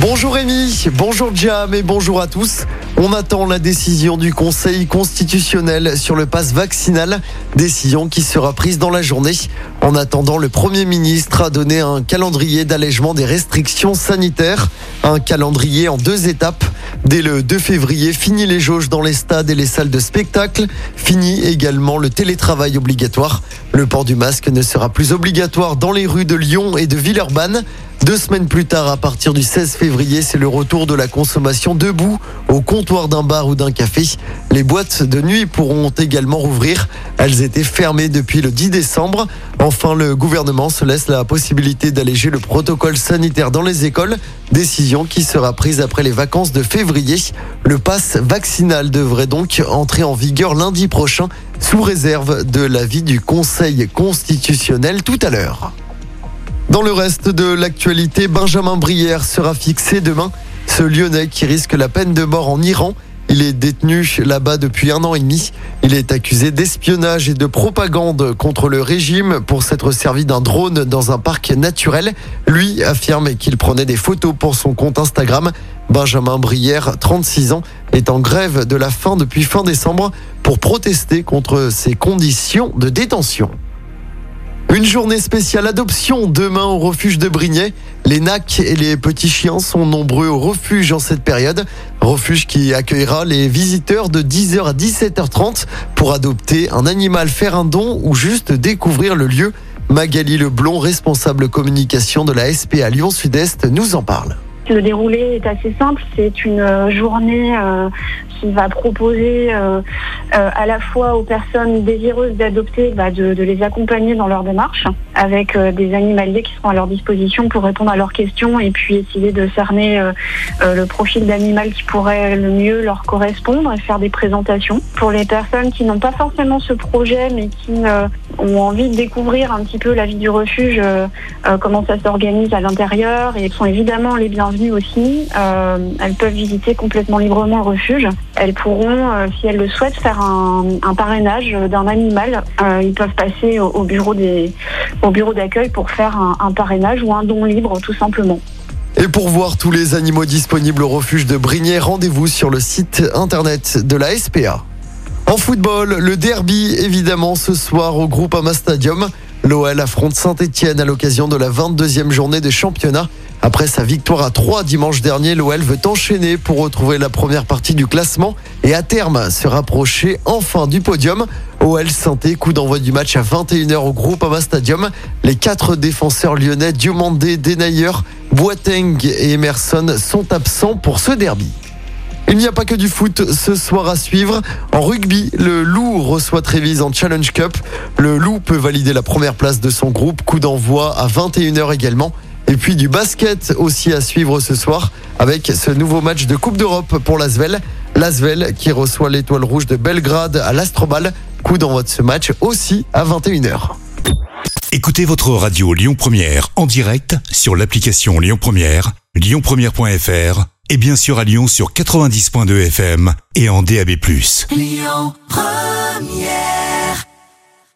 Bonjour Rémi, bonjour Jam et bonjour à tous. On attend la décision du Conseil constitutionnel sur le pass vaccinal, décision qui sera prise dans la journée. En attendant, le Premier ministre a donné un calendrier d'allègement des restrictions sanitaires, un calendrier en deux étapes. Dès le 2 février, fini les jauges dans les stades et les salles de spectacle, fini également le télétravail obligatoire. Le port du masque ne sera plus obligatoire dans les rues de Lyon et de Villeurbanne. Deux semaines plus tard, à partir du 16 février, c'est le retour de la consommation debout au comptoir d'un bar ou d'un café. Les boîtes de nuit pourront également rouvrir. Elles étaient fermées depuis le 10 décembre. Enfin, le gouvernement se laisse la possibilité d'alléger le protocole sanitaire dans les écoles. Décision qui sera prise après les vacances de février. Le pass vaccinal devrait donc entrer en vigueur lundi prochain sous réserve de l'avis du Conseil constitutionnel tout à l'heure. Dans le reste de l'actualité, Benjamin Brière sera fixé demain. Ce Lyonnais qui risque la peine de mort en Iran. Il est détenu là-bas depuis un an et demi. Il est accusé d'espionnage et de propagande contre le régime pour s'être servi d'un drone dans un parc naturel. Lui affirme qu'il prenait des photos pour son compte Instagram. Benjamin Brière, 36 ans, est en grève de la faim depuis fin décembre pour protester contre ces conditions de détention. Une journée spéciale adoption demain au refuge de Brignais. Les nacs et les petits chiens sont nombreux au refuge en cette période. Refuge qui accueillera les visiteurs de 10h à 17h30 pour adopter un animal, faire un don ou juste découvrir le lieu. Magali Leblon, responsable communication de la SPA Lyon Sud-Est, nous en parle. Le déroulé est assez simple. C'est une euh, journée euh, qui va proposer euh, à la fois aux personnes désireuses d'adopter bah, de, les accompagner dans leur démarche avec des animaliers qui seront à leur disposition pour répondre à leurs questions et puis essayer de cerner le profil d'animal qui pourrait le mieux leur correspondre et faire des présentations. Pour les personnes qui n'ont pas forcément ce projet mais qui ont envie de découvrir un petit peu la vie du refuge, comment ça s'organise à l'intérieur et sont évidemment les bienvenus aussi. Euh, elles peuvent visiter complètement librement le refuge. Elles pourront, euh, si elles le souhaitent, faire un, parrainage d'un animal. Euh, ils peuvent passer au, bureau des, au bureau d'accueil pour faire un, parrainage ou un don libre, tout simplement. Et pour voir tous les animaux disponibles au refuge de Brignais, rendez-vous sur le site internet de la SPA. En football, le derby évidemment ce soir au groupe Ama Stadium. L'OL affronte Saint-Etienne à l'occasion de la 22e journée des championnats. Après sa victoire à 3 dimanche dernier, l'OL veut enchaîner pour retrouver la première partie du classement et à terme se rapprocher enfin du podium. OL Santé, coup d'envoi du match à 21h au groupe Ama Stadium. Les quatre défenseurs lyonnais, Diomandé, Denayer, Boateng et Emerson sont absents pour ce derby. Il n'y a pas que du foot ce soir à suivre. En rugby, le Loup reçoit Trévise en Challenge Cup. Le Loup peut valider la première place de son groupe. Coup d'envoi à 21h également. Et puis du basket aussi à suivre ce soir avec ce nouveau match de Coupe d'Europe pour l'Asvel. L'Asvel qui reçoit l'étoile rouge de Belgrade à l'Astrobal. Coup d'envoi de ce match aussi à 21h. Écoutez votre radio Lyon Première en direct sur l'application Lyon Première, lyonpremière.fr et bien sûr à Lyon sur 90.2 FM et en DAB+. Lyon Première